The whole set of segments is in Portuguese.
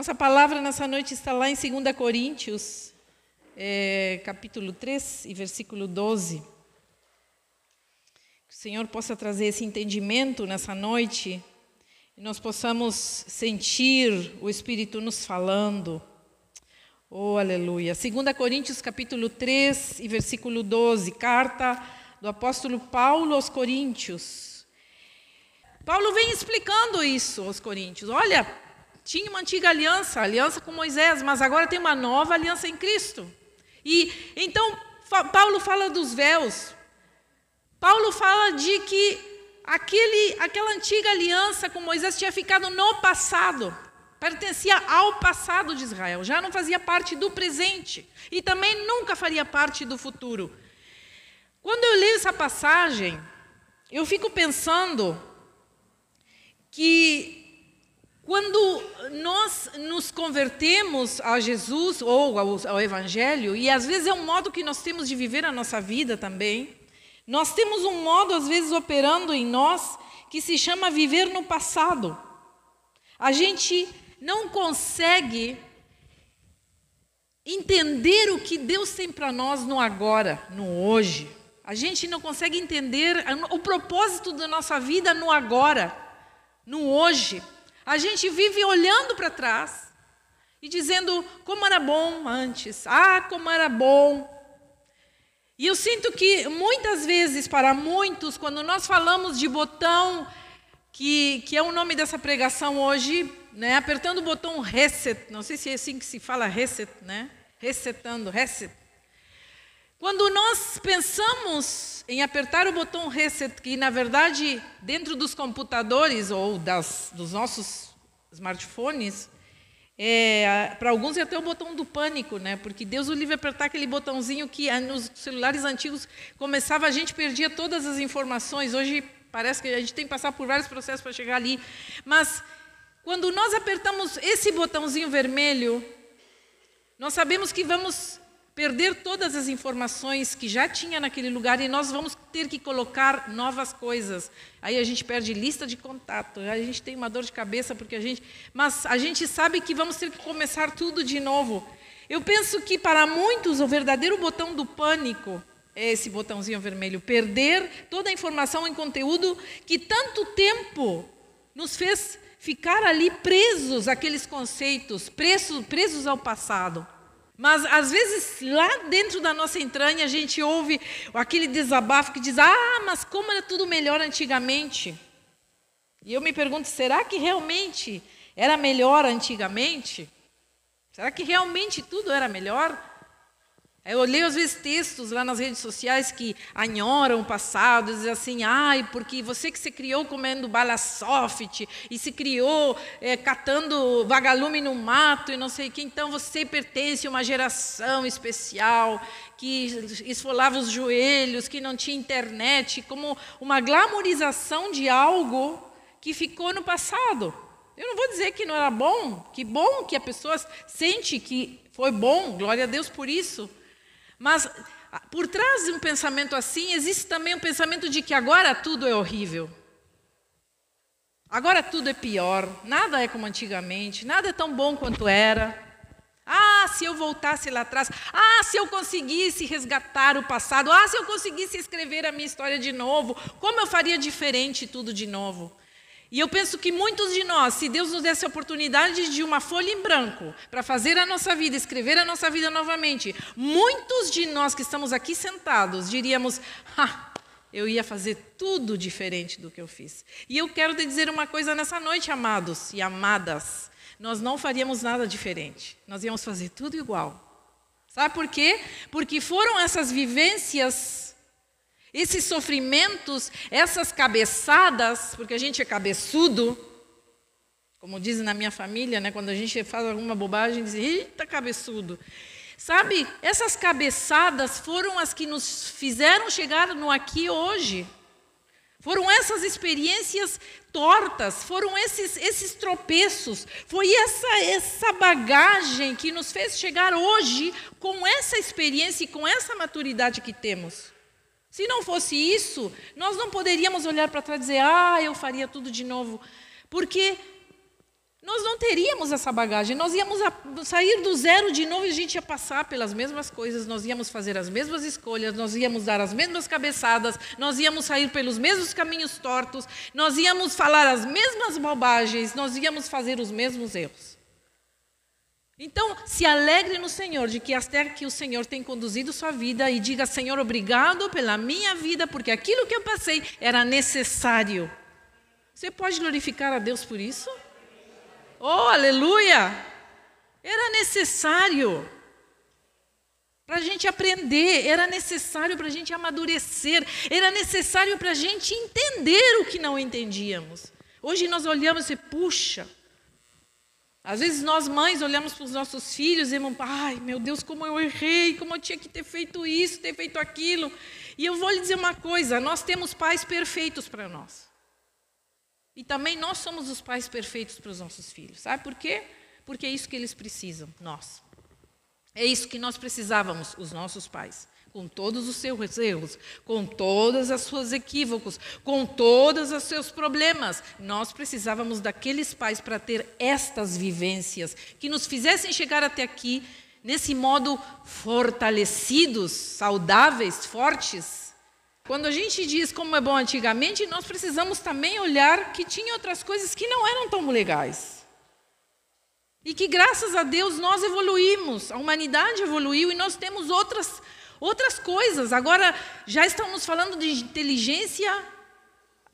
Nossa palavra nessa noite está lá em 2 Coríntios, é, capítulo 3 e versículo 12. Que o Senhor possa trazer esse entendimento nessa noite e nós possamos sentir o Espírito nos falando. Oh, aleluia. 2 Coríntios, capítulo 3 e versículo 12, carta do apóstolo Paulo aos Coríntios. Paulo vem explicando isso aos Coríntios. Olha, tinha uma antiga aliança, aliança com Moisés, mas agora tem uma nova aliança em Cristo. E então Paulo fala dos véus. Paulo fala de que aquele, aquela antiga aliança com Moisés tinha ficado no passado, pertencia ao passado de Israel, já não fazia parte do presente e também nunca faria parte do futuro. Quando eu leio essa passagem, eu fico pensando que quando nós nos convertemos a Jesus ou ao, ao, Evangelho, e às vezes é um modo que nós temos de viver a nossa vida também, nós temos um modo, às vezes, operando em nós que se chama viver no passado. A gente não consegue entender o que Deus tem para nós no agora, no hoje. A gente não consegue entender o propósito da nossa vida no agora, no hoje. A gente vive olhando para trás e dizendo como era bom antes, ah, como era bom. E eu sinto que muitas vezes, para muitos, quando nós falamos de botão, que, que é o nome dessa pregação hoje, né, apertando o botão reset, não sei se é assim que se fala reset, né? Resetando, reset. Quando nós pensamos em apertar o botão reset, que na verdade dentro dos computadores ou das, dos nossos smartphones, é, para alguns é até o botão do pânico, né? Porque Deus o livre apertar aquele botãozinho que nos celulares antigos começava a gente perdia todas as informações. Hoje parece que a gente tem que passar por vários processos para chegar ali. Mas quando nós apertamos esse botãozinho vermelho, nós sabemos que vamos perder todas as informações que já tinha naquele lugar e nós vamos ter que colocar novas coisas. Aí a gente perde lista de contato, a gente tem uma dor de cabeça porque a gente, mas a gente sabe que vamos ter que começar tudo de novo. Eu penso que para muitos o verdadeiro botão do pânico é esse botãozinho vermelho, perder toda a informação e conteúdo que tanto tempo nos fez ficar ali presos àqueles conceitos, presos, presos ao passado. Mas às vezes lá dentro da nossa entranha a gente ouve aquele desabafo que diz: "Ah, mas como era tudo melhor antigamente?" E eu me pergunto: será que realmente era melhor antigamente? Será que realmente tudo era melhor? Eu leio às vezes textos lá nas redes sociais que anhoram o passado, dizem assim, ai, porque você que se criou comendo bala soft e se criou é, catando vagalume no mato e não sei o que, então você pertence a uma geração especial que esfolava os joelhos, que não tinha internet, como uma glamorização de algo que ficou no passado. Eu não vou dizer que não era bom, que bom que a pessoa sente que foi bom, glória a Deus por isso. Mas por trás de um pensamento assim, existe também um pensamento de que agora tudo é horrível. Agora tudo é pior, nada é como antigamente, nada é tão bom quanto era. Ah, se eu voltasse lá atrás. Ah, se eu conseguisse resgatar o passado. Ah, se eu conseguisse escrever a minha história de novo. Como eu faria diferente tudo de novo? E eu penso que muitos de nós, se Deus nos desse a oportunidade de uma folha em branco para fazer a nossa vida, escrever a nossa vida novamente, muitos de nós que estamos aqui sentados diríamos: ah, eu ia fazer tudo diferente do que eu fiz. E eu quero te dizer uma coisa nessa noite, amados e amadas: nós não faríamos nada diferente, nós íamos fazer tudo igual. Sabe por quê? Porque foram essas vivências esses sofrimentos, essas cabeçadas, porque a gente é cabeçudo, como dizem na minha família, né, quando a gente faz alguma bobagem, diz, eita, cabeçudo. Sabe, essas cabeçadas foram as que nos fizeram chegar no aqui hoje. Foram essas experiências tortas, foram esses, esses tropeços, foi essa, essa bagagem que nos fez chegar hoje com essa experiência e com essa maturidade que temos. Se não fosse isso, nós não poderíamos olhar para trás e dizer, ah, eu faria tudo de novo. Porque nós não teríamos essa bagagem. Nós íamos sair do zero de novo e a gente ia passar pelas mesmas coisas, nós íamos fazer as mesmas escolhas, nós íamos dar as mesmas cabeçadas, nós íamos sair pelos mesmos caminhos tortos, nós íamos falar as mesmas bobagens, nós íamos fazer os mesmos erros. Então, se alegre no Senhor de que até que o Senhor tem conduzido sua vida e diga: Senhor, obrigado pela minha vida, porque aquilo que eu passei era necessário. Você pode glorificar a Deus por isso? Oh, aleluia! Era necessário para a gente aprender, era necessário para a gente amadurecer, era necessário para a gente entender o que não entendíamos. Hoje nós olhamos e puxa, às vezes nós mães olhamos para os nossos filhos e dizemos, ai meu Deus, como eu errei, como eu tinha que ter feito isso, ter feito aquilo. E eu vou lhe dizer uma coisa: nós temos pais perfeitos para nós. E também nós somos os pais perfeitos para os nossos filhos. Sabe por quê? Porque é isso que eles precisam, nós. É isso que nós precisávamos, os nossos pais. Com todos os seus erros, com todas as suas equívocos, com todos os seus problemas. Nós precisávamos daqueles pais para ter estas vivências que nos fizessem chegar até aqui nesse modo fortalecidos, saudáveis, fortes, quando a gente diz como é bom antigamente, nós precisamos também olhar que tinha outras coisas que não eram tão legais. E que graças a Deus nós evoluímos, a humanidade evoluiu e nós temos outras outras coisas. Agora já estamos falando de inteligência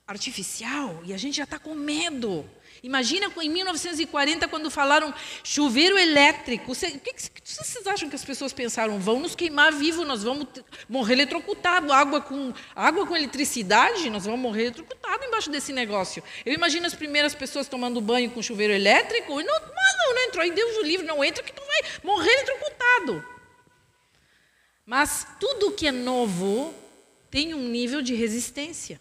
artificial e a gente já está com medo. Imagina em 1940, quando falaram chuveiro elétrico. o que, vocês acham que as pessoas pensaram? Vão nos queimar vivo, nós vamos morrer eletrocutado. Água com, água com eletricidade, nós vamos morrer eletrocutado embaixo desse negócio. Eu imagino as primeiras pessoas tomando banho com chuveiro elétrico. E não, mas não, não entrou. Aí Deus o livre, não entra que tu vai morrer eletrocutado. Mas tudo que é novo tem um nível de resistência.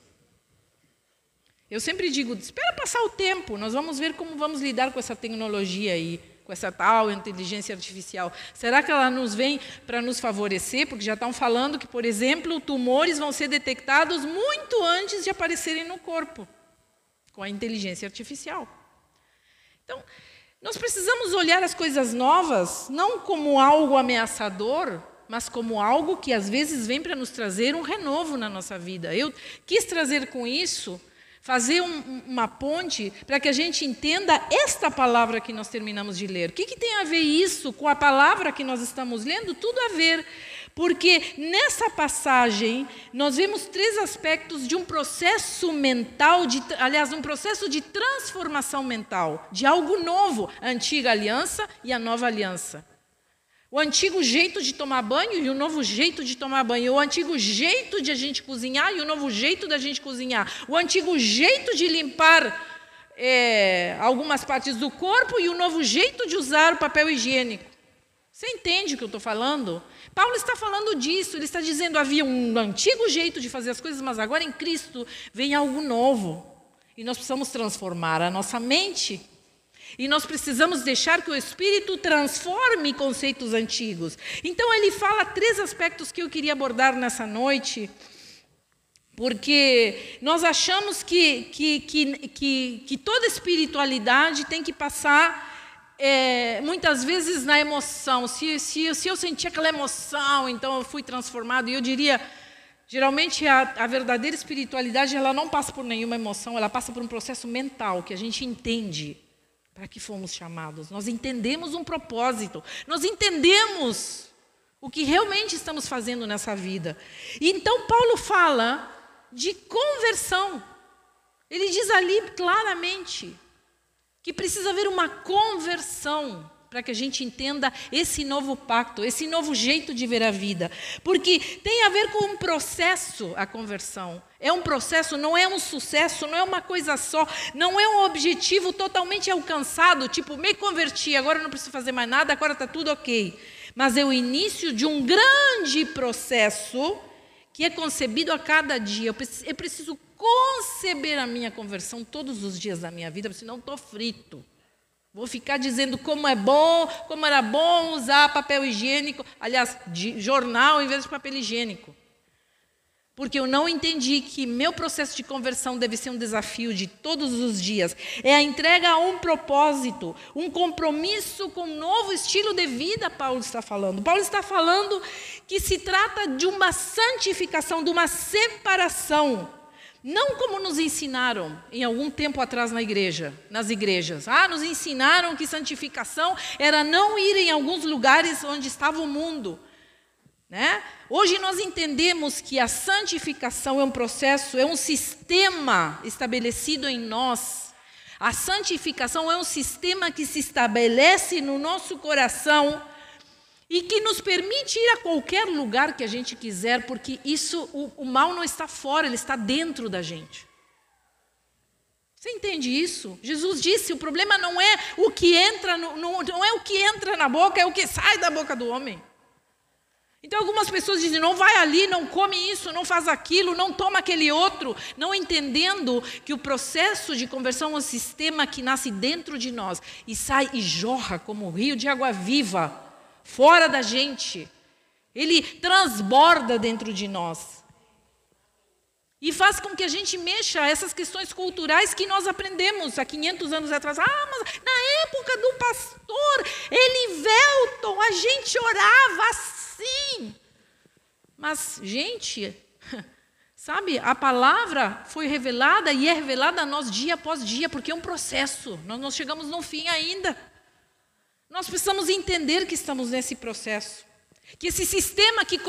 Eu sempre digo, espera passar o tempo, nós vamos ver como vamos lidar com essa tecnologia aí, com essa tal inteligência artificial. Será que ela nos vem para nos favorecer? Porque já estão falando que, por exemplo, tumores vão ser detectados muito antes de aparecerem no corpo, com a inteligência artificial. Então, nós precisamos olhar as coisas novas não como algo ameaçador, mas como algo que às vezes vem para nos trazer um renovo na nossa vida. Eu quis trazer com isso fazer um, uma ponte para que a gente entenda esta palavra que nós terminamos de ler. O que, que, tem a ver isso com a palavra que nós estamos lendo? Tudo a ver. Porque nessa passagem nós vemos três aspectos de um processo mental, de, aliás, um processo de transformação mental, de algo novo, a antiga aliança e a nova aliança. O antigo jeito de tomar banho e o novo jeito de tomar banho. O antigo jeito de a gente cozinhar e o novo jeito da gente cozinhar. O antigo jeito de limpar é, algumas partes do corpo e o novo jeito de usar o papel higiênico. Você entende o que eu estou falando? Paulo está falando disso, ele está dizendo havia um antigo jeito de fazer as coisas, mas agora em Cristo vem algo novo. E nós precisamos transformar a nossa mente e nós precisamos deixar que o Espírito transforme conceitos antigos. Então, ele fala três aspectos que eu queria abordar nessa noite, porque nós achamos que, que, que, que, que toda espiritualidade tem que passar é, muitas vezes na emoção. Se, se, se eu senti aquela emoção, então eu fui transformado. E eu diria, geralmente a, a verdadeira espiritualidade ela não passa por nenhuma emoção, ela passa por um processo mental que a gente entende para que fomos chamados. Nós entendemos um propósito, nós entendemos o que realmente estamos fazendo nessa vida. E então Paulo fala de conversão. Ele diz ali claramente que precisa haver uma conversão para que a gente entenda esse novo pacto, esse novo jeito de ver a vida. Porque tem a ver com um processo a conversão. É um processo, não é um sucesso, não é uma coisa só, não é um objetivo totalmente alcançado, tipo, me converti, agora não preciso fazer mais nada, agora está tudo ok. Mas é o início de um grande processo que é concebido a cada dia. Eu preciso conceber a minha conversão todos os dias da minha vida, senão estou frito. Vou ficar dizendo como é bom, como era bom usar papel higiênico, aliás, jornal em vez de papel higiênico. Porque eu não entendi que meu processo de conversão deve ser um desafio de todos os dias. É a entrega a um propósito, um compromisso com um novo estilo de vida, Paulo está falando. Paulo está falando que se trata de uma santificação, de uma separação. Não como nos ensinaram em algum tempo atrás na igreja, nas igrejas. Ah, nos ensinaram que santificação era não ir em alguns lugares onde estava o mundo. Né? Hoje nós entendemos que a santificação é um processo, é um sistema estabelecido em nós. A santificação é um sistema que se estabelece no nosso coração e que nos permite ir a qualquer lugar que a gente quiser, porque isso, o, o mal não está fora, ele está dentro da gente. Você entende isso? Jesus disse: o problema não é o que entra, no, no, não é o que entra na boca, é o que sai da boca do homem. Então algumas pessoas dizem: não vai ali, não come isso, não faz aquilo, não toma aquele outro, não entendendo que o processo de conversão é um sistema que nasce dentro de nós e sai e jorra como um rio de água viva, fora da gente. Ele transborda dentro de nós. E faz com que a gente mexa essas questões culturais que nós aprendemos há 500 anos atrás. Ah, mas na época do pastor Elivelton, a gente orava assim sim. Mas, gente, sabe, a palavra foi revelada e é revelada a nós dia após dia, porque é um processo. Nós não chegamos no fim ainda. Nós precisamos entender que estamos nesse processo. Que esse sistema que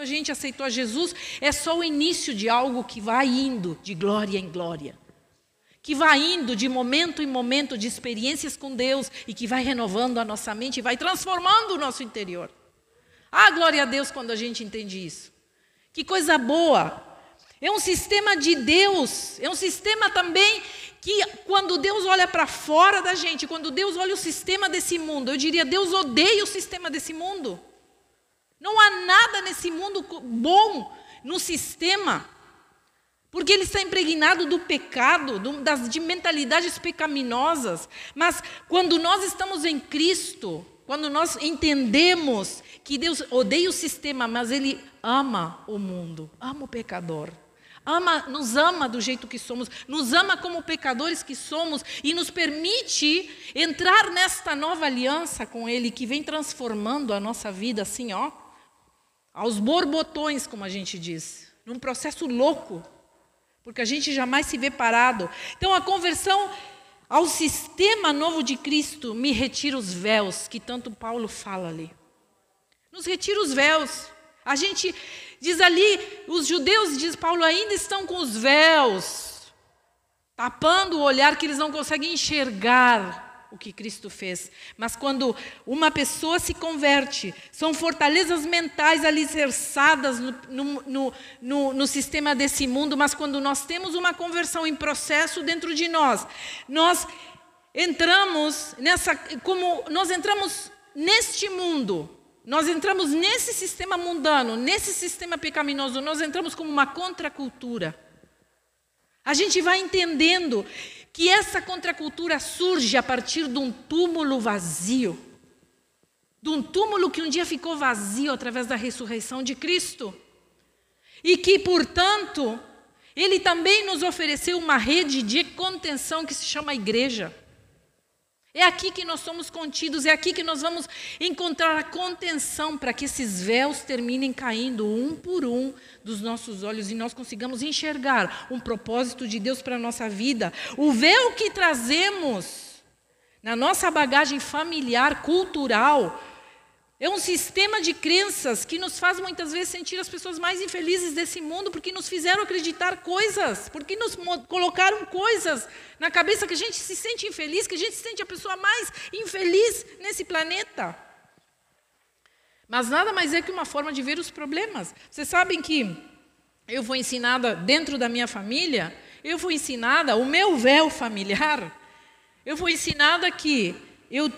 a gente aceitou Jesus é só o início de algo que vai indo de glória em glória. Que vai indo de momento em momento de experiências com Deus e que vai renovando a nossa mente e vai transformando o nosso interior. Ah, glória a Deus quando a gente entende isso. Que coisa boa. É um sistema de Deus, é um sistema também que quando Deus olha para fora da gente, quando Deus olha o sistema desse mundo, eu diria, Deus odeia o sistema desse mundo. Não há nada nesse mundo bom no sistema, porque ele está impregnado do pecado, do, das, de mentalidades pecaminosas. Mas quando nós estamos em Cristo, quando nós entendemos que Deus odeia o sistema, mas Ele ama o mundo, ama o pecador. Ama, nos ama do jeito que somos, nos ama como pecadores que somos e nos permite entrar nesta nova aliança com Ele que vem transformando a nossa vida assim, ó, aos borbotões, como a gente diz, num processo louco, porque a gente jamais se vê parado. Então a conversão ao sistema novo de Cristo, me retira os véus, que tanto Paulo fala ali. Nos retira os véus. A gente diz ali, os judeus, diz Paulo, ainda estão com os véus, tapando o olhar que eles não conseguem enxergar o que Cristo fez. Mas quando uma pessoa se converte, são fortalezas mentais alicerçadas no, no, no, no, sistema desse mundo, mas quando nós temos uma conversão em processo dentro de nós, nós entramos nessa, como nós entramos neste mundo, nós entramos nesse sistema mundano, nesse sistema pecaminoso, nós entramos como uma contracultura. A gente vai entendendo que essa contracultura surge a partir de um túmulo vazio. De um túmulo que um dia ficou vazio através da ressurreição de Cristo. E que, portanto, ele também nos ofereceu uma rede de contenção que se chama igreja. É aqui que nós somos contidos, é aqui que nós vamos encontrar a contenção para que esses véus terminem caindo um por um dos nossos olhos e nós consigamos enxergar um propósito de Deus para a nossa vida. O véu que trazemos na nossa bagagem familiar, cultural, é um sistema de crenças que nos faz muitas vezes sentir as pessoas mais infelizes desse mundo, porque nos fizeram acreditar coisas, porque nos colocaram coisas na cabeça que a gente se sente infeliz, que a gente se sente a pessoa mais infeliz nesse planeta. Mas nada mais é que uma forma de ver os problemas. Vocês sabem que eu fui ensinada dentro da minha família, eu fui ensinada, o meu véu familiar, eu fui ensinada que eu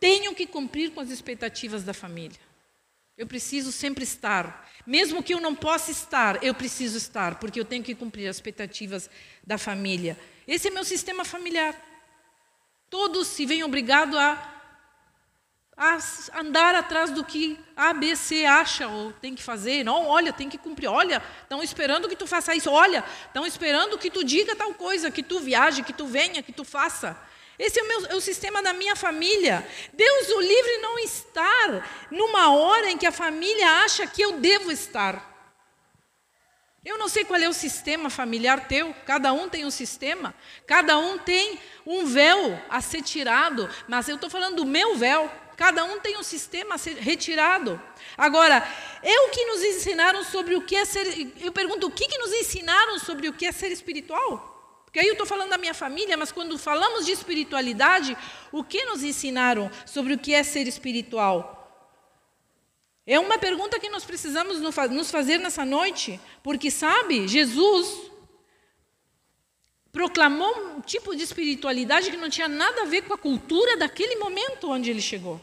tenho que cumprir com as expectativas da família. Eu preciso sempre estar. Mesmo que eu não possa estar, eu preciso estar, porque eu tenho que cumprir as expectativas da família. Esse é meu sistema familiar. Todos se veem obrigados a a andar atrás do que A, B, C acha ou tem que fazer. Não, olha, tem que cumprir. Olha, estão esperando que tu faça isso. Olha, estão esperando que tu diga tal coisa, que tu viaje, que tu venha, que tu faça. Esse é o, meu, é o sistema da minha família. Deus o livre não estar numa hora em que a família acha que eu devo estar. Eu não sei qual é o sistema familiar teu, cada um tem um sistema, cada um tem um véu a ser tirado, mas eu estou falando do meu véu. Cada um tem um sistema a ser retirado. Agora, é o que nos ensinaram sobre o que é ser. Eu pergunto, o que, que nos ensinaram sobre o que é ser espiritual? Porque aí eu estou falando da minha família, mas quando falamos de espiritualidade, o que nos ensinaram sobre o que é ser espiritual? É uma pergunta que nós precisamos nos fazer nessa noite, porque sabe, Jesus proclamou um tipo de espiritualidade que não tinha nada a ver com a cultura daquele momento onde ele chegou.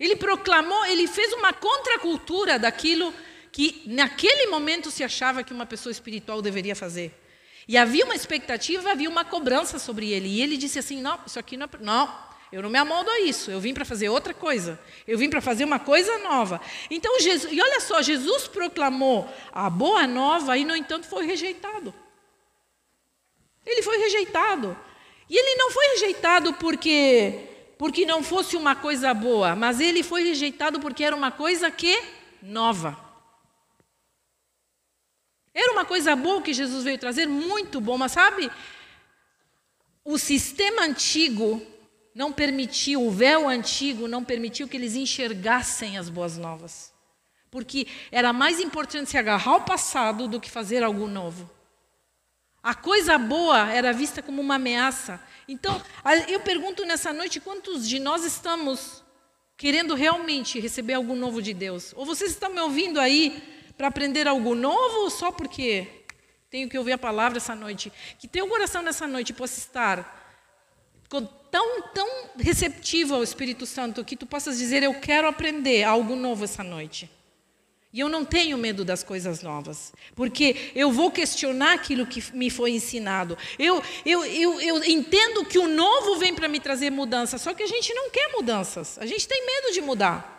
Ele proclamou, ele fez uma contracultura daquilo que naquele momento se achava que uma pessoa espiritual deveria fazer. E havia uma expectativa, havia uma cobrança sobre ele. E ele disse assim: não, isso aqui não é. Não, eu não me amoldo a isso. Eu vim para fazer outra coisa. Eu vim para fazer uma coisa nova. Então, Jesus, e olha só, Jesus proclamou a boa nova e, no entanto, foi rejeitado. Ele foi rejeitado. E ele não foi rejeitado porque porque não fosse uma coisa boa, mas ele foi rejeitado porque era uma coisa que nova. Era uma coisa boa que Jesus veio trazer, muito bom, mas sabe? O sistema antigo não permitiu, o véu antigo não permitiu que eles enxergassem as boas novas. Porque era mais importante se agarrar ao passado do que fazer algo novo. A coisa boa era vista como uma ameaça. Então, eu pergunto nessa noite: quantos de nós estamos querendo realmente receber algo novo de Deus? Ou vocês estão me ouvindo aí para aprender algo novo só porque tenho que ouvir a palavra essa noite? Que teu coração nessa noite possa estar tão, tão receptivo ao Espírito Santo que tu possas dizer: Eu quero aprender algo novo essa noite. E eu não tenho medo das coisas novas, porque eu vou questionar aquilo que me foi ensinado. Eu, eu, eu, eu entendo que o novo vem para me trazer mudança, só que a gente não quer mudanças, a gente tem medo de mudar.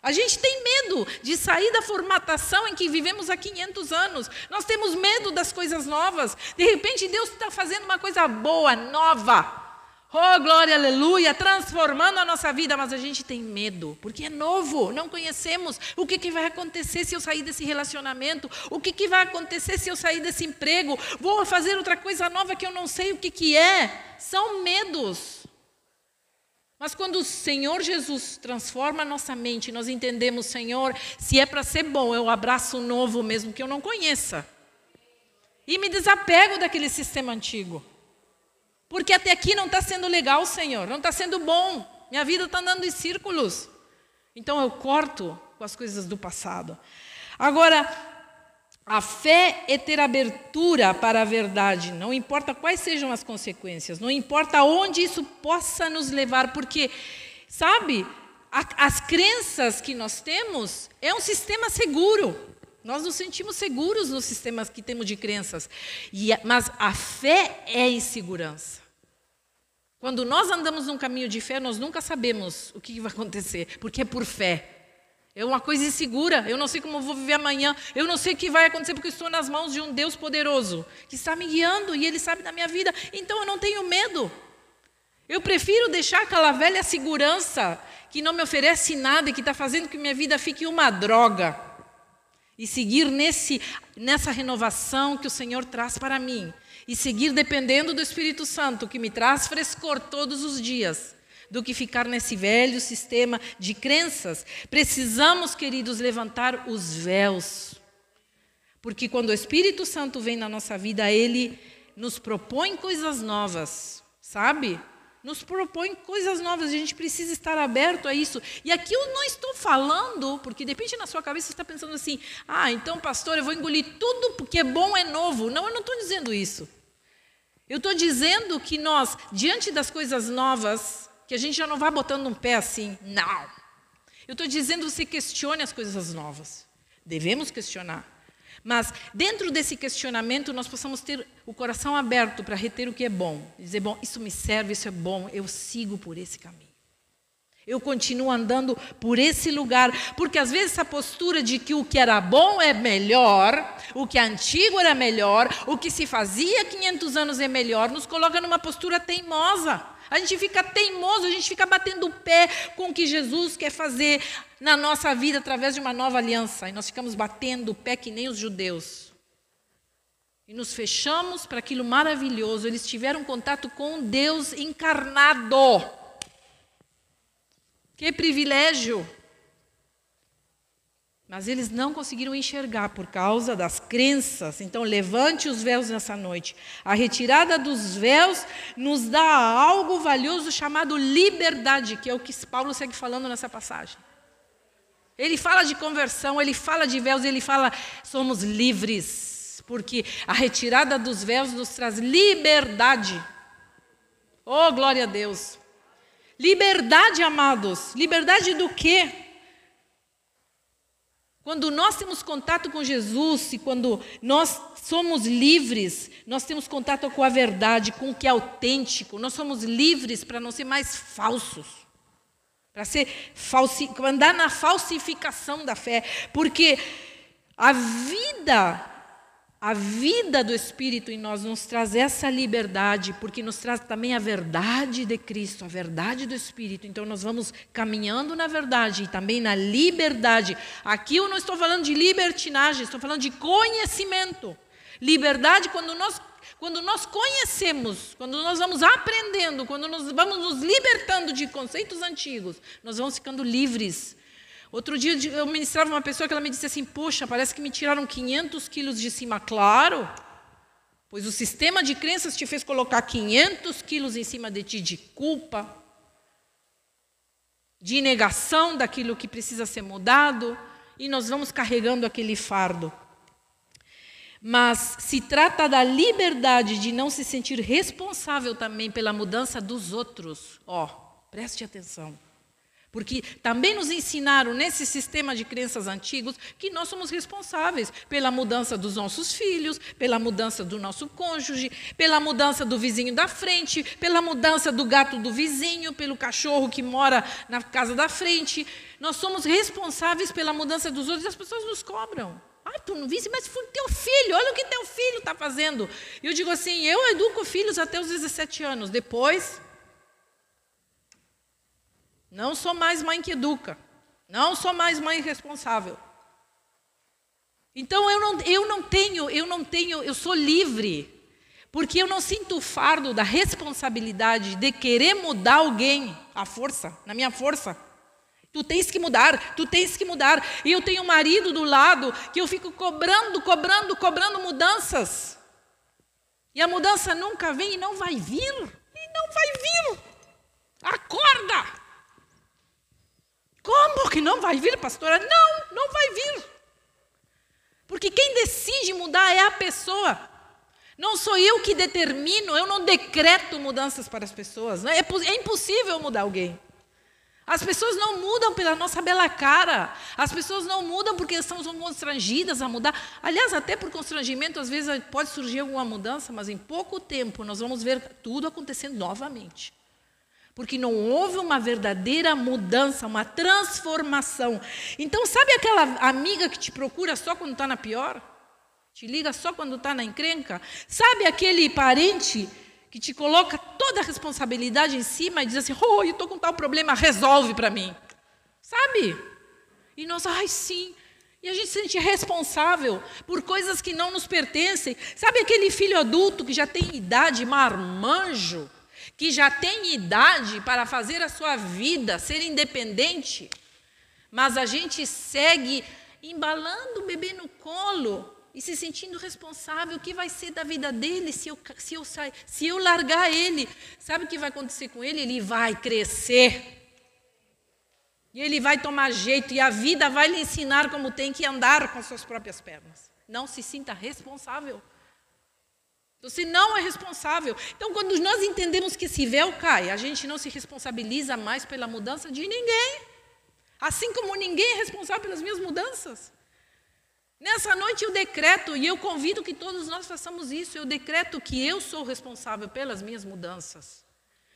A gente tem medo de sair da formatação em que vivemos há 500 anos. Nós temos medo das coisas novas. De repente, Deus está fazendo uma coisa boa, nova. Oh, glória, aleluia, transformando a nossa vida, mas a gente tem medo, porque é novo, não conhecemos. O que, que vai acontecer se eu sair desse relacionamento? O que, que vai acontecer se eu sair desse emprego? Vou fazer outra coisa nova que eu não sei o que, que é. São medos. Mas quando o Senhor Jesus transforma a nossa mente, nós entendemos, Senhor, se é para ser bom, eu abraço o novo mesmo que eu não conheça. E me desapego daquele sistema antigo. Porque até aqui não está sendo legal, Senhor, não está sendo bom. Minha vida está andando em círculos. Então eu corto com as coisas do passado. Agora, a fé é ter abertura para a verdade, não importa quais sejam as consequências, não importa onde isso possa nos levar, porque, sabe, a, as crenças que nós temos é um sistema seguro. Nós nos sentimos seguros nos sistemas que temos de crenças. E, mas a fé é insegurança. Quando nós andamos num caminho de fé, nós nunca sabemos o que vai acontecer, porque é por fé. É uma coisa insegura. Eu não sei como vou viver amanhã. Eu não sei o que vai acontecer porque estou nas mãos de um Deus poderoso que está me guiando e Ele sabe da minha vida. Então eu não tenho medo. Eu prefiro deixar aquela velha segurança que não me oferece nada e que está fazendo que minha vida fique uma droga e seguir nesse, nessa renovação que o Senhor traz para mim e seguir dependendo do Espírito Santo que me traz frescor todos os dias, do que ficar nesse velho sistema de crenças. Precisamos, queridos, levantar os véus. Porque quando o Espírito Santo vem na nossa vida, ele nos propõe coisas novas, sabe? nos propõe coisas novas, a gente precisa estar aberto a isso. E aqui eu não estou falando, porque de repente na sua cabeça você está pensando assim: ah, então, pastor, eu vou engolir tudo porque é bom, é novo. Não, eu não estou dizendo isso. Eu estou dizendo que nós, diante das coisas novas, que a gente já não vai botando um pé assim, não. Eu estou dizendo você questione as coisas novas. Devemos questionar. Mas dentro desse questionamento nós possamos ter o coração aberto para reter o que é bom. Dizer, bom, isso me serve, isso é bom, eu sigo por esse caminho. Eu continuo andando por esse lugar, porque às vezes essa postura de que o que era bom é melhor, o que é antigo era melhor, o que se fazia 500 anos é melhor, nos coloca numa postura teimosa. A gente fica teimoso, a gente fica batendo o pé com o que Jesus quer fazer na nossa vida através de uma nova aliança. E nós ficamos batendo o pé que nem os judeus. E nos fechamos para aquilo maravilhoso. Eles tiveram contato com Deus encarnado. Que privilégio! Mas eles não conseguiram enxergar por causa das crenças. Então, levante os véus nessa noite. A retirada dos véus nos dá algo valioso chamado liberdade, que é o que Paulo segue falando nessa passagem. Ele fala de conversão, ele fala de véus, ele fala somos livres, porque a retirada dos véus nos traz liberdade. Oh, glória a Deus! Liberdade, amados. Liberdade do quê? Quando nós temos contato com Jesus e quando nós somos livres, nós temos contato com a verdade, com o que é autêntico, nós somos livres para não ser mais falsos, para ser falsi andar na falsificação da fé, porque a vida a vida do Espírito em nós nos traz essa liberdade, porque nos traz também a verdade de Cristo, a verdade do Espírito. Então nós vamos caminhando na verdade e também na liberdade. Aqui eu não estou falando de libertinagem, estou falando de conhecimento. Liberdade quando nós quando nós conhecemos, quando nós vamos aprendendo, quando nós vamos nos libertando de conceitos antigos, nós vamos ficando livres Outro dia eu ministrava uma pessoa que ela me disse assim: Poxa, parece que me tiraram 500 quilos de cima. Claro, pois o sistema de crenças te fez colocar 500 quilos em cima de ti de culpa, de negação daquilo que precisa ser mudado, e nós vamos carregando aquele fardo. Mas se trata da liberdade de não se sentir responsável também pela mudança dos outros. Ó, oh, preste atenção. Porque também nos ensinaram nesse sistema de crenças antigos que nós somos responsáveis pela mudança dos nossos filhos, pela mudança do nosso cônjuge, pela mudança do vizinho da frente, pela mudança do gato do vizinho, pelo cachorro que mora na casa da frente. Nós somos responsáveis pela mudança dos outros e as pessoas nos cobram. Ai, tu não viste, mas foi teu filho, olha o que teu filho está fazendo. E eu digo assim: eu educo filhos até os 17 anos, depois não sou mais mãe que educa. Não sou mais mãe responsável. Então eu não, eu não tenho, eu não tenho, eu sou livre. Porque eu não sinto o fardo da responsabilidade de querer mudar alguém à força, na minha força. Tu tens que mudar, tu tens que mudar. E eu tenho um marido do lado que eu fico cobrando, cobrando, cobrando mudanças. E a mudança nunca vem e não vai vir. E não vai vir. Acorda! Como que não vai vir, pastora? Não, não vai vir. Porque quem decide mudar é a pessoa. Não sou eu que determino, eu não decreto mudanças para as pessoas. É, é impossível mudar alguém. As pessoas não mudam pela nossa bela cara. As pessoas não mudam porque estão constrangidas a mudar. Aliás, até por constrangimento, às vezes pode surgir alguma mudança, mas em pouco tempo nós vamos ver tudo acontecendo novamente porque não houve uma verdadeira mudança, uma transformação. Então, sabe aquela amiga que te procura só quando está na pior? Te liga só quando está na encrenca? Sabe aquele parente que te coloca toda a responsabilidade em cima e diz assim: Oh, eu estou com tal problema, resolve para mim. Sabe? E nós, ai, sim. E a gente se sente responsável por coisas que não nos pertencem. Sabe aquele filho adulto que já tem idade, marmanjo? Que já tem idade para fazer a sua vida, ser independente, mas a gente segue embalando o bebê no colo e se sentindo responsável. O que vai ser da vida dele se eu, se eu, sair, se eu largar ele? Sabe o que vai acontecer com ele? Ele vai crescer. E ele vai tomar jeito e a vida vai lhe ensinar como tem que andar com suas próprias pernas. Não se sinta responsável. Você não é responsável. Então, quando nós entendemos que esse véu cai, a gente não se responsabiliza mais pela mudança de ninguém. Assim como ninguém é responsável pelas minhas mudanças. Nessa noite eu decreto, e eu convido que todos nós façamos isso, eu decreto que eu sou responsável pelas minhas mudanças.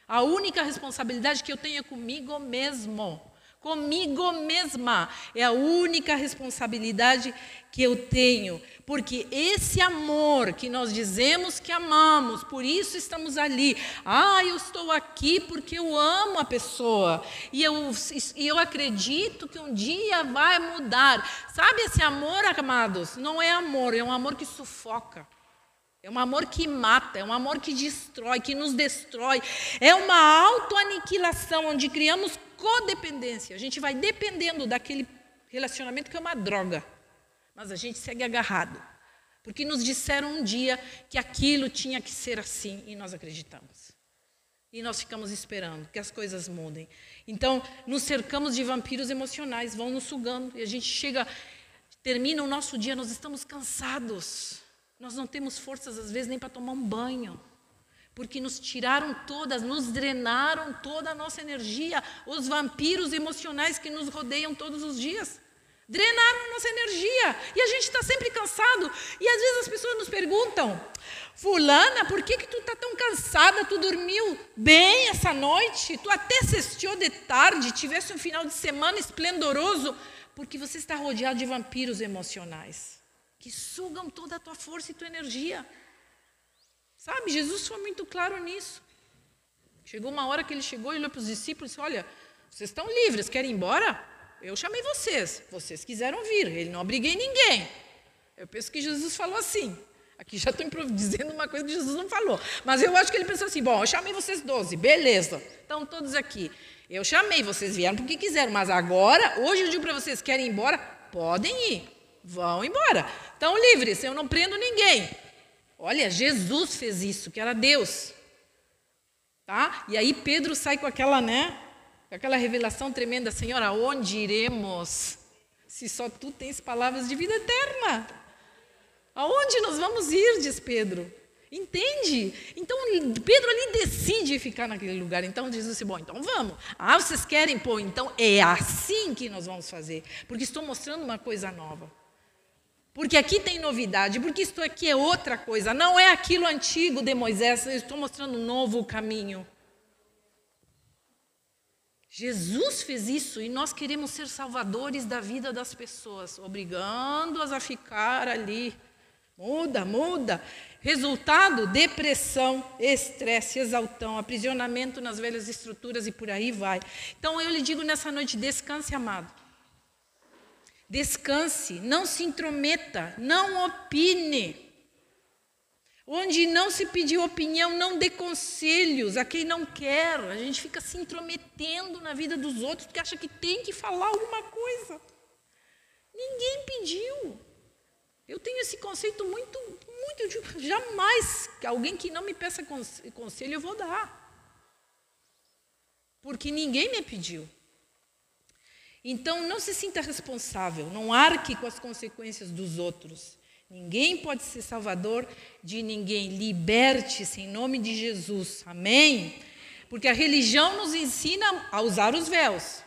A única responsabilidade que eu tenho é comigo mesmo. Comigo mesma. É a única responsabilidade que eu tenho. Porque esse amor que nós dizemos que amamos, por isso estamos ali. Ah, eu estou aqui porque eu amo a pessoa. E eu, e eu acredito que um dia vai mudar. Sabe esse amor, amados? Não é amor, é um amor que sufoca. É um amor que mata, é um amor que destrói, que nos destrói. É uma autoaniquilação onde criamos codependência. A gente vai dependendo daquele relacionamento que é uma droga. Mas a gente segue agarrado. Porque nos disseram um dia que aquilo tinha que ser assim e nós acreditamos. E nós ficamos esperando que as coisas mudem. Então, nos cercamos de vampiros emocionais, vão nos sugando e a gente chega, termina o nosso dia, nós estamos cansados. Nós não temos forças, às vezes, nem para tomar um banho. Porque nos tiraram todas, nos drenaram toda a nossa energia, os vampiros emocionais que nos rodeiam todos os dias. Drenaram a nossa energia. E a gente está sempre cansado. E às vezes as pessoas nos perguntam: Fulana, por que, que tu está tão cansada? Tu dormiu bem essa noite? Tu até cestou de tarde, tivesse um final de semana esplendoroso? Porque você está rodeado de vampiros emocionais que sugam toda a tua força e tua energia. Sabe, Jesus foi muito claro nisso. Chegou uma hora que ele chegou e olhou para os discípulos e disse: Olha, vocês estão livres, querem ir embora? Eu chamei vocês, vocês quiseram vir, ele não obriguei ninguém. Eu penso que Jesus falou assim. Aqui já estou dizendo uma coisa que Jesus não falou. Mas eu acho que ele pensou assim: bom, eu chamei vocês doze, beleza, estão todos aqui. Eu chamei, vocês vieram porque quiseram, mas agora, hoje eu digo para vocês: querem ir embora? Podem ir, vão embora. Estão livres, eu não prendo ninguém. Olha, Jesus fez isso, que era Deus. Tá? E aí Pedro sai com aquela, né? Aquela revelação tremenda, Senhor, aonde iremos? Se só tu tens palavras de vida eterna. Aonde nós vamos ir, diz Pedro. Entende? Então Pedro ali decide ficar naquele lugar. Então diz assim: bom, então vamos. Ah, vocês querem? Pô, então é assim que nós vamos fazer. Porque estou mostrando uma coisa nova. Porque aqui tem novidade, porque isto aqui é outra coisa, não é aquilo antigo de Moisés, eu estou mostrando um novo caminho. Jesus fez isso e nós queremos ser salvadores da vida das pessoas, obrigando-as a ficar ali. Muda, muda. Resultado: depressão, estresse, exaltão, aprisionamento nas velhas estruturas e por aí vai. Então eu lhe digo nessa noite: descanse, amado. Descanse, não se intrometa, não opine. Onde não se pediu opinião, não dê conselhos a quem não quer. A gente fica se intrometendo na vida dos outros porque acha que tem que falar alguma coisa. Ninguém pediu. Eu tenho esse conceito muito, muito. Jamais alguém que não me peça conselho eu vou dar. Porque ninguém me pediu. Então, não se sinta responsável, não arque com as consequências dos outros. Ninguém pode ser salvador de ninguém. Liberte-se em nome de Jesus. Amém? Porque a religião nos ensina a usar os véus.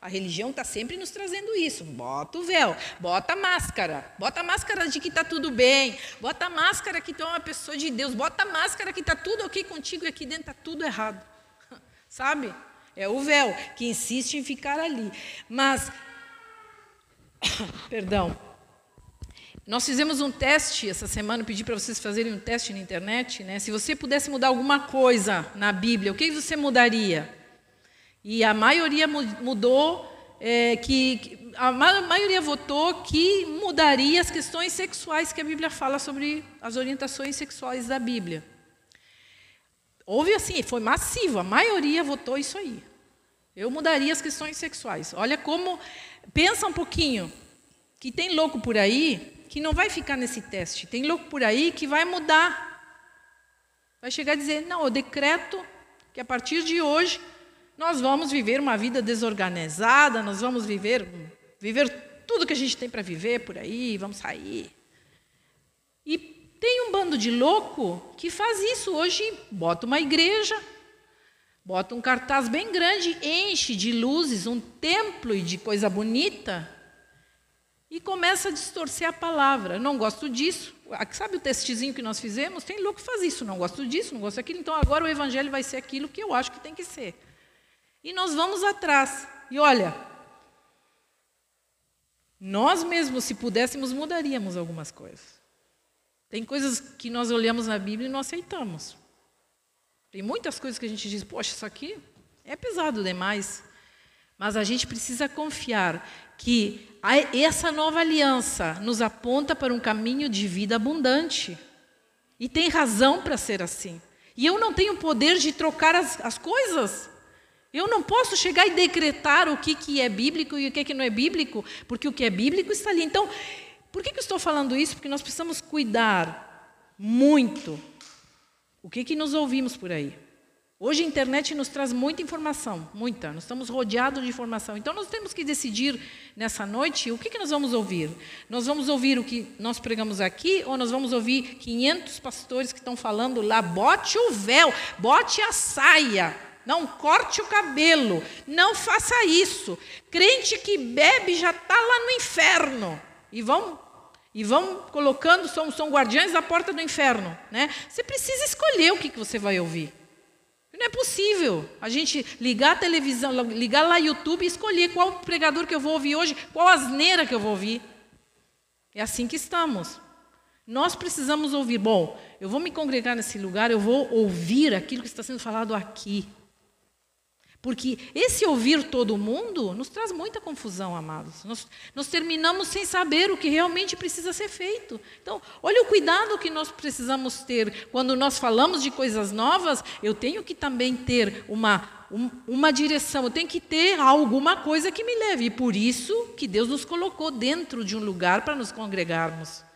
A religião está sempre nos trazendo isso. Bota o véu, bota a máscara, bota a máscara de que está tudo bem, bota a máscara que tu é uma pessoa de Deus, bota a máscara que está tudo ok contigo e aqui dentro está tudo errado. Sabe? É o véu que insiste em ficar ali. Mas, perdão, nós fizemos um teste essa semana, pedi para vocês fazerem um teste na internet, né? Se você pudesse mudar alguma coisa na Bíblia, o que você mudaria? E a maioria mudou, é, que a maioria votou que mudaria as questões sexuais que a Bíblia fala sobre as orientações sexuais da Bíblia. Houve assim, foi massivo, a maioria votou isso aí. Eu mudaria as questões sexuais. Olha como, pensa um pouquinho, que tem louco por aí que não vai ficar nesse teste. Tem louco por aí que vai mudar. Vai chegar a dizer: não, eu decreto que a partir de hoje nós vamos viver uma vida desorganizada, nós vamos viver, viver tudo que a gente tem para viver por aí, vamos sair. E tem um bando de louco que faz isso hoje, bota uma igreja, bota um cartaz bem grande, enche de luzes um templo e de coisa bonita. e começa a distorcer a palavra. Não gosto disso. Sabe o testezinho que nós fizemos? Tem louco que faz isso. Não gosto disso, não gosto daquilo. Então agora o evangelho vai ser aquilo que eu acho que tem que ser. E nós vamos atrás. E olha, nós mesmos, se pudéssemos, mudaríamos algumas coisas. Tem coisas que nós olhamos na Bíblia e não aceitamos. Tem muitas coisas que a gente diz, poxa, isso aqui é pesado demais. Mas a gente precisa confiar que essa nova aliança nos aponta para um caminho de vida abundante. E tem razão para ser assim. E eu não tenho poder de trocar as, as coisas. Eu não posso chegar e decretar o que, que é bíblico e o que, que não é bíblico, porque o que é bíblico está ali. Então, por que, que eu estou falando isso? Porque nós precisamos cuidar muito o que, que nos ouvimos por aí? Hoje a internet nos traz muita informação, muita. Nós estamos rodeados de informação. Então nós temos que decidir nessa noite o que, que nós vamos ouvir. Nós vamos ouvir o que nós pregamos aqui ou nós vamos ouvir 500 pastores que estão falando lá, bote o véu, bote a saia, não corte o cabelo, não faça isso. Crente que bebe já está lá no inferno. E vão e vão colocando, são, são guardiões da porta do inferno. Né? Você precisa escolher o que, que você vai ouvir. Não é possível a gente ligar a televisão, ligar lá YouTube e escolher qual pregador que eu vou ouvir hoje, qual asneira que eu vou ouvir. É assim que estamos. Nós precisamos ouvir. Bom, eu vou me congregar nesse lugar, eu vou ouvir aquilo que está sendo falado aqui. Porque esse ouvir todo mundo nos traz muita confusão, amados. Nós, nós, terminamos sem saber o que realmente precisa ser feito. Então, olha o cuidado que nós precisamos ter. Quando nós falamos de coisas novas, eu tenho que também ter uma, um, uma direção, eu tenho que ter alguma coisa que me leve. E por isso que Deus nos colocou dentro de um lugar para nos congregarmos.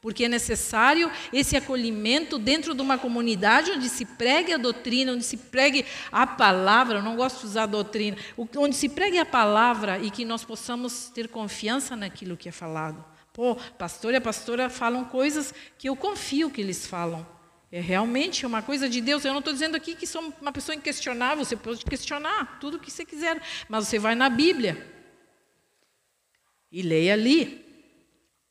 Porque é necessário esse acolhimento dentro de uma comunidade onde se pregue a doutrina, onde se pregue a palavra, eu não gosto de usar doutrina, onde se pregue a palavra e que nós possamos ter confiança naquilo que é falado. Pô, pastor e a pastora falam coisas que eu confio que eles falam. É realmente uma coisa de Deus. Eu não estou dizendo aqui que sou uma pessoa inquestionável, você pode questionar tudo o que você quiser, mas você vai na Bíblia e leia ali.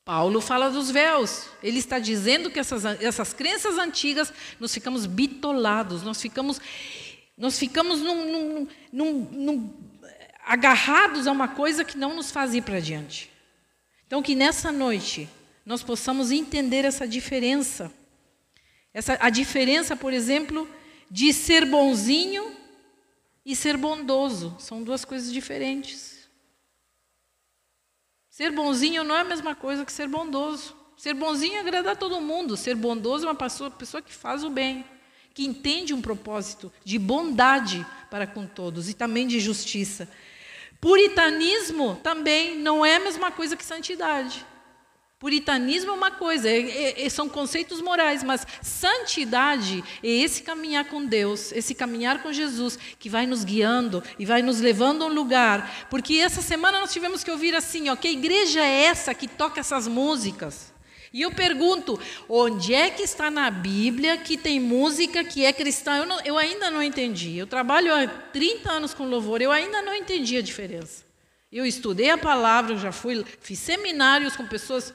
Paulo fala dos véus. Ele está dizendo que essas, essas crenças antigas, nós ficamos bitolados, nós ficamos, nós ficamos num, num, num, agarrados a uma coisa que não nos faz ir para diante. Então, que nessa noite nós possamos entender essa diferença. Essa, a diferença, por exemplo, de ser bonzinho e ser bondoso. São duas coisas diferentes. Ser bonzinho não é a mesma coisa que ser bondoso. Ser bonzinho é agradar todo mundo. Ser bondoso é uma pessoa, pessoa que faz o bem, que entende um propósito de bondade para com todos e também de justiça. Puritanismo também não é a mesma coisa que santidade. Puritanismo é uma coisa, é, é, são conceitos morais, mas santidade é esse caminhar com Deus, esse caminhar com Jesus, que vai nos guiando e vai nos levando a um lugar. Porque essa semana nós tivemos que ouvir assim: ó, que igreja é essa que toca essas músicas? E eu pergunto, onde é que está na Bíblia que tem música que é cristã? Eu, não, eu ainda não entendi. Eu trabalho há 30 anos com louvor, eu ainda não entendi a diferença. Eu estudei a palavra, eu já fui, fiz seminários com pessoas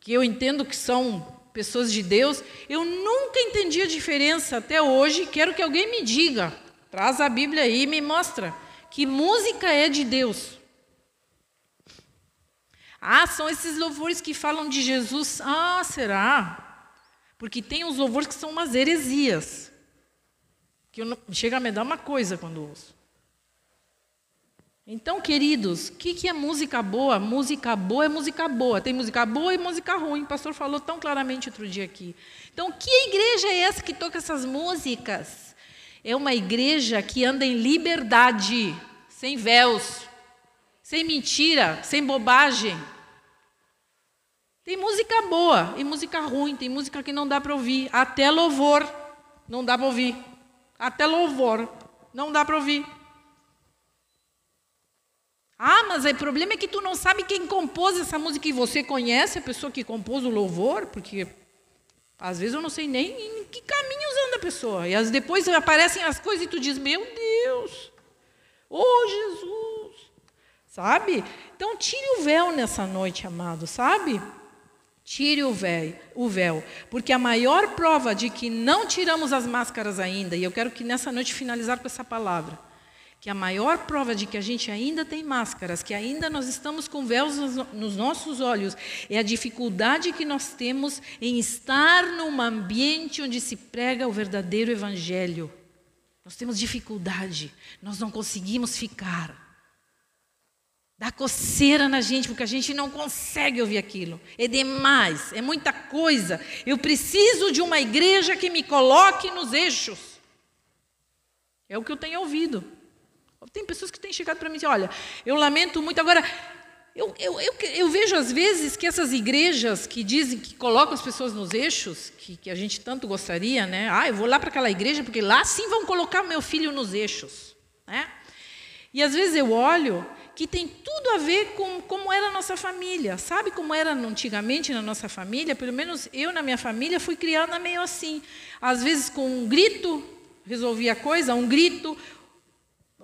que eu entendo que são pessoas de Deus, eu nunca entendi a diferença até hoje. Quero que alguém me diga, traz a Bíblia aí e me mostra que música é de Deus. Ah, são esses louvores que falam de Jesus. Ah, será? Porque tem os louvores que são umas heresias. Que eu não, chega a me dar uma coisa quando ouço. Então, queridos, o que, que é música boa? Música boa é música boa. Tem música boa e música ruim. O pastor falou tão claramente outro dia aqui. Então, que igreja é essa que toca essas músicas? É uma igreja que anda em liberdade, sem véus, sem mentira, sem bobagem. Tem música boa e música ruim, tem música que não dá para ouvir. Até louvor não dá para ouvir. Até louvor não dá para ouvir. Ah, mas o problema é que tu não sabe quem compôs essa música e você conhece a pessoa que compôs o louvor, porque às vezes eu não sei nem em que caminhos anda a pessoa. E depois aparecem as coisas e tu diz: Meu Deus, oh Jesus, sabe? Então tire o véu nessa noite, amado, sabe? Tire o véu, o véu, porque a maior prova de que não tiramos as máscaras ainda, e eu quero que nessa noite finalizar com essa palavra, que a maior prova de que a gente ainda tem máscaras, que ainda nós estamos com véus nos, nos nossos olhos, é a dificuldade que nós temos em estar num ambiente onde se prega o verdadeiro evangelho. Nós temos dificuldade, nós não conseguimos ficar. Dá coceira na gente, porque a gente não consegue ouvir aquilo. É demais, é muita coisa. Eu preciso de uma igreja que me coloque nos eixos. É o que eu tenho ouvido. Tem pessoas que têm chegado para mim e dizem: olha, eu lamento muito. Agora, eu, eu, eu, eu, vejo às vezes que essas igrejas que dizem que colocam as pessoas nos eixos, que, que a gente tanto gostaria, né? Ah, eu vou lá para aquela igreja porque lá sim vão colocar meu filho nos eixos. Né? E às vezes eu olho que tem tudo a ver com como era a nossa família. Sabe como era antigamente na nossa família? Pelo menos eu, na minha família, fui criada meio assim. Às vezes com um grito resolvia a coisa, um grito,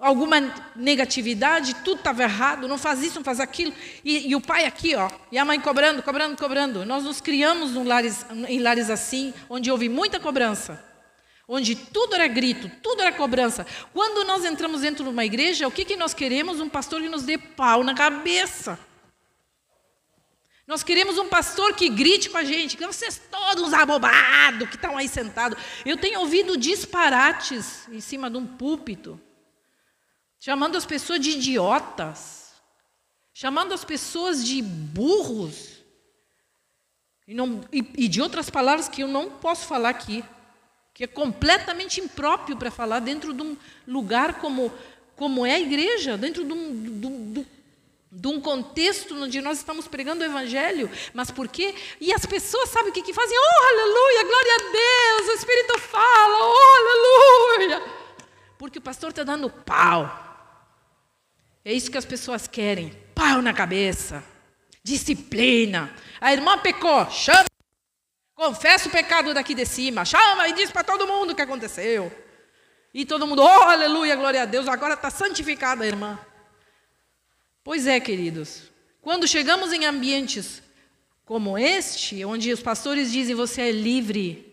alguma negatividade, tudo estava errado, não faz isso, não faz aquilo. E, e, o pai aqui, ó, e a mãe cobrando, cobrando, cobrando. Nós nos criamos lares, em lares assim, onde houve muita cobrança onde tudo era grito, tudo era cobrança. Quando nós entramos dentro de uma igreja, o que, que nós queremos? Um pastor que nos dê pau na cabeça. Nós queremos um pastor que grite com a gente, que vocês todos abobados que estão aí sentados. Eu tenho ouvido disparates em cima de um púlpito, chamando as pessoas de idiotas, chamando as pessoas de burros, e, não, e, e de outras palavras que eu não posso falar aqui que é completamente impróprio para falar dentro de um lugar como, como é a igreja, dentro de um, de, de, de um contexto onde nós estamos pregando o Evangelho. Mas por quê? E as pessoas sabem o que, que fazem? Oh, aleluia, glória a Deus, o Espírito fala, oh, aleluia. Porque o pastor está dando pau. É isso que as pessoas querem: pau na cabeça, disciplina. A irmã pecou, chama Confessa o pecado daqui de cima. Chama e diz para todo mundo o que aconteceu. E todo mundo, oh, aleluia, glória a Deus, agora está santificada a irmã. Pois é, queridos. Quando chegamos em ambientes como este, onde os pastores dizem você é livre,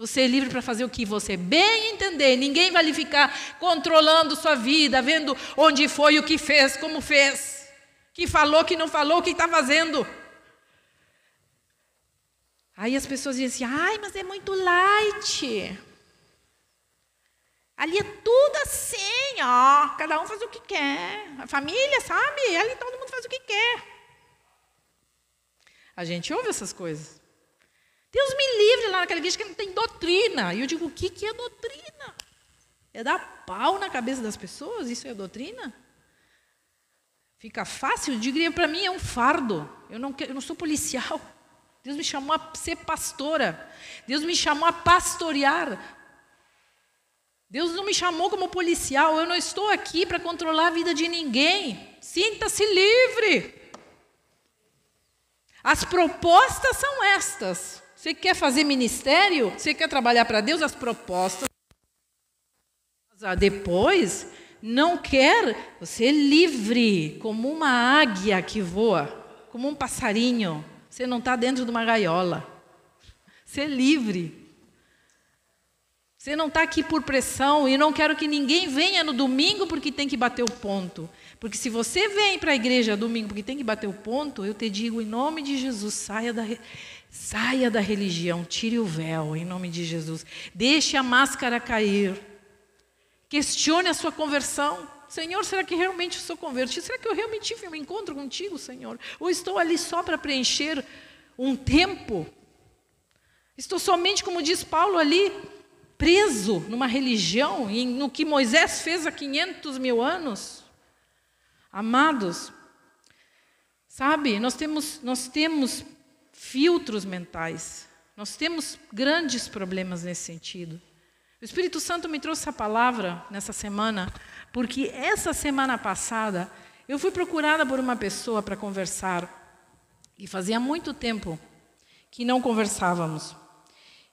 você é livre para fazer o que você bem entender. Ninguém vai lhe ficar controlando sua vida, vendo onde foi, o que fez, como fez, que falou, que não falou, o que está fazendo. Aí as pessoas dizem assim: ai, mas é muito light. Ali é tudo assim, ó. Cada um faz o que quer. A família, sabe? Ali todo mundo faz o que quer. A gente ouve essas coisas. Deus me livre lá naquela igreja que não tem doutrina. E eu digo: o que, que é doutrina? É dar pau na cabeça das pessoas? Isso é doutrina? Fica fácil? Diria para mim: é um fardo. Eu não, eu não sou policial. Deus me chamou a ser pastora. Deus me chamou a pastorear. Deus não me chamou como policial. Eu não estou aqui para controlar a vida de ninguém. Sinta-se livre. As propostas são estas. Você quer fazer ministério? Você quer trabalhar para Deus? As propostas. Depois, não quer, você é livre, como uma águia que voa, como um passarinho. Você não está dentro de uma gaiola. Você é livre. Você não está aqui por pressão e não quero que ninguém venha no domingo porque tem que bater o ponto. Porque se você vem para a igreja domingo porque tem que bater o ponto, eu te digo em nome de Jesus, saia da, saia da religião, tire o véu em nome de Jesus. Deixe a máscara cair. Questione a sua conversão. Senhor, será que realmente sou convertido? Será que eu realmente tive um encontro contigo, Senhor? Ou estou ali só para preencher um tempo? Estou somente, como diz Paulo ali, preso numa religião, no que Moisés fez há 500 mil anos? Amados, sabe, nós temos, nós temos filtros mentais, nós temos grandes problemas nesse sentido. O Espírito Santo me trouxe essa palavra nessa semana porque essa semana passada eu fui procurada por uma pessoa para conversar e fazia muito tempo que não conversávamos.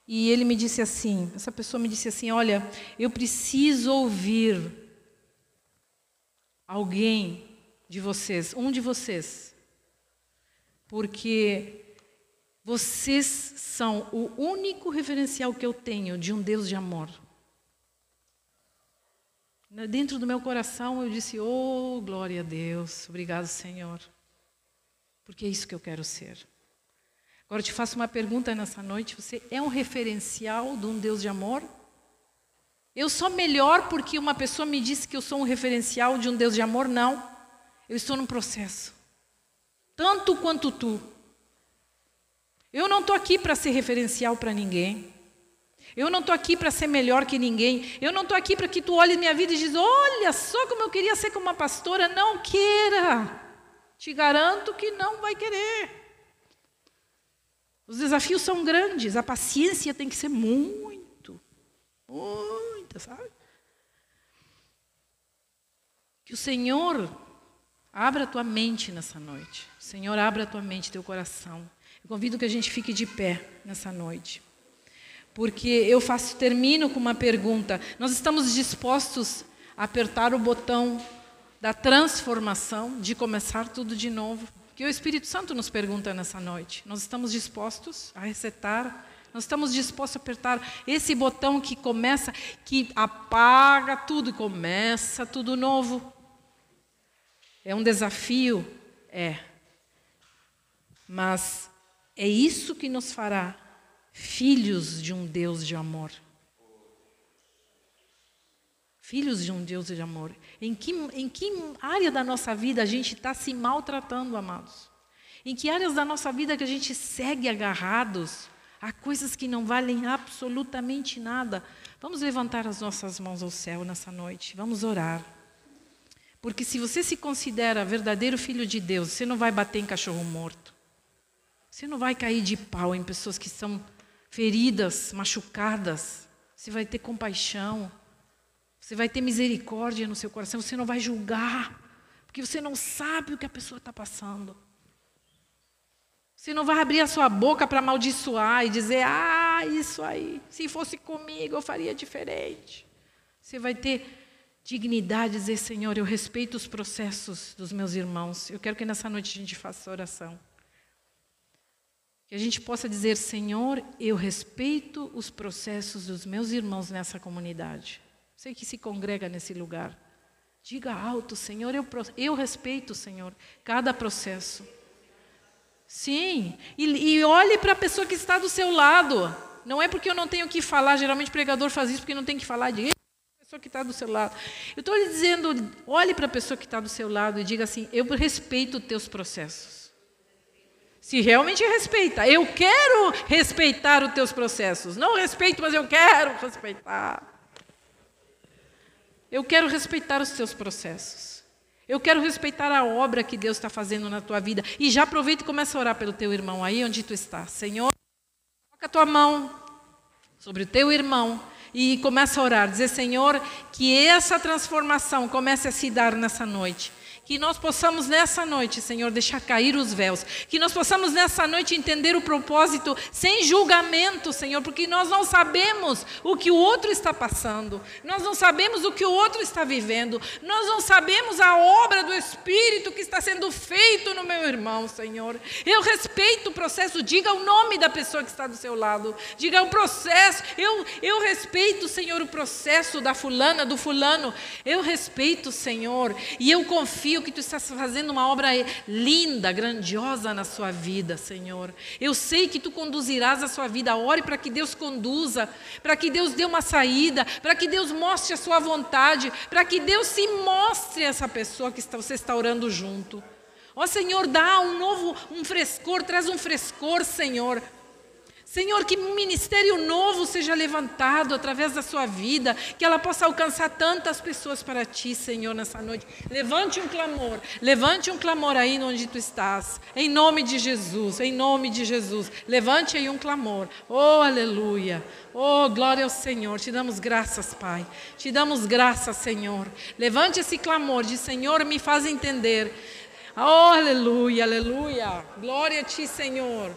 E ele me disse assim, essa pessoa me disse assim, olha, eu preciso ouvir alguém de vocês, um de vocês, porque vocês são o único referencial que eu tenho de um Deus de amor. Dentro do meu coração eu disse: Oh, glória a Deus, obrigado, Senhor, porque é isso que eu quero ser. Agora eu te faço uma pergunta nessa noite: você é um referencial de um Deus de amor? Eu sou melhor porque uma pessoa me disse que eu sou um referencial de um Deus de amor? Não. Eu estou num processo. Tanto quanto tu. Eu não estou aqui para ser referencial para ninguém. Eu não estou aqui para ser melhor que ninguém. Eu não estou aqui para que tu olhe minha vida e diz: Olha só como eu queria ser como uma pastora. Não queira. Te garanto que não vai querer. Os desafios são grandes. A paciência tem que ser muito, muita, sabe? Que o Senhor abra a tua mente nessa noite. O Senhor abra a tua mente, teu coração. Eu convido que a gente fique de pé nessa noite. Porque eu faço, termino com uma pergunta. Nós estamos dispostos a apertar o botão da transformação, de começar tudo de novo? Que o Espírito Santo nos pergunta nessa noite. Nós estamos dispostos a resetar nós estamos dispostos a apertar esse botão que começa, que apaga tudo e começa tudo novo. É um desafio? É. Mas é isso que nos fará filhos de um Deus de amor. Filhos de um Deus de amor. Em que, em que área da nossa vida a gente está se maltratando, amados? Em que áreas da nossa vida que a gente segue agarrados? Há coisas que não valem absolutamente nada. Vamos levantar as nossas mãos ao céu nessa noite. Vamos orar. Porque se você se considera verdadeiro filho de Deus, você não vai bater em cachorro morto. Você não vai cair de pau em pessoas que são feridas, machucadas. Você vai ter compaixão. Você vai ter misericórdia no seu coração. Você não vai julgar. Porque você não sabe o que a pessoa está passando. Você não vai abrir a sua boca para amaldiçoar e dizer, ah, isso aí, se fosse comigo eu faria diferente. Você vai ter dignidade de dizer, Senhor, eu respeito os processos dos meus irmãos. Eu quero que nessa noite a gente faça oração. Que a gente possa dizer, Senhor, eu respeito os processos dos meus irmãos nessa comunidade. Sei que se congrega nesse lugar. Diga alto, Senhor, eu, eu respeito, Senhor, cada processo. Sim, e, e olhe para a pessoa que está do seu lado. Não é porque eu não tenho que falar, geralmente o pregador faz isso porque não tem que falar de pessoa que está do seu lado. Eu estou lhe dizendo, olhe para a pessoa que está do seu lado e diga assim: eu respeito os teus processos. Se realmente respeita, eu quero respeitar os teus processos. Não respeito, mas eu quero respeitar. Eu quero respeitar os teus processos. Eu quero respeitar a obra que Deus está fazendo na tua vida. E já aproveita e começa a orar pelo teu irmão aí onde tu está. Senhor, coloca a tua mão sobre o teu irmão e começa a orar. Dizer, Senhor, que essa transformação comece a se dar nessa noite. Que nós possamos nessa noite, Senhor, deixar cair os véus. Que nós possamos nessa noite entender o propósito sem julgamento, Senhor, porque nós não sabemos o que o outro está passando. Nós não sabemos o que o outro está vivendo. Nós não sabemos a obra do Espírito que está sendo feito no meu irmão, Senhor. Eu respeito o processo. Diga o nome da pessoa que está do seu lado. Diga o processo. Eu, eu respeito, Senhor, o processo da fulana, do fulano. Eu respeito, Senhor, e eu confio creio que tu estás fazendo uma obra linda, grandiosa na sua vida, Senhor. Eu sei que tu conduzirás a sua vida. Ore para que Deus conduza, para que Deus dê uma saída, para que Deus mostre a sua vontade, para que Deus se mostre a essa pessoa que você está orando junto. Ó Senhor, dá um novo, um frescor, traz um frescor, Senhor, Senhor, que um ministério novo seja levantado através da sua vida, que ela possa alcançar tantas pessoas para ti, Senhor, nessa noite. Levante um clamor, levante um clamor aí onde tu estás, em nome de Jesus, em nome de Jesus. Levante aí um clamor, oh aleluia, oh glória ao Senhor. Te damos graças, Pai, te damos graças, Senhor. Levante esse clamor de Senhor, me faz entender. Oh aleluia, aleluia, glória a ti, Senhor.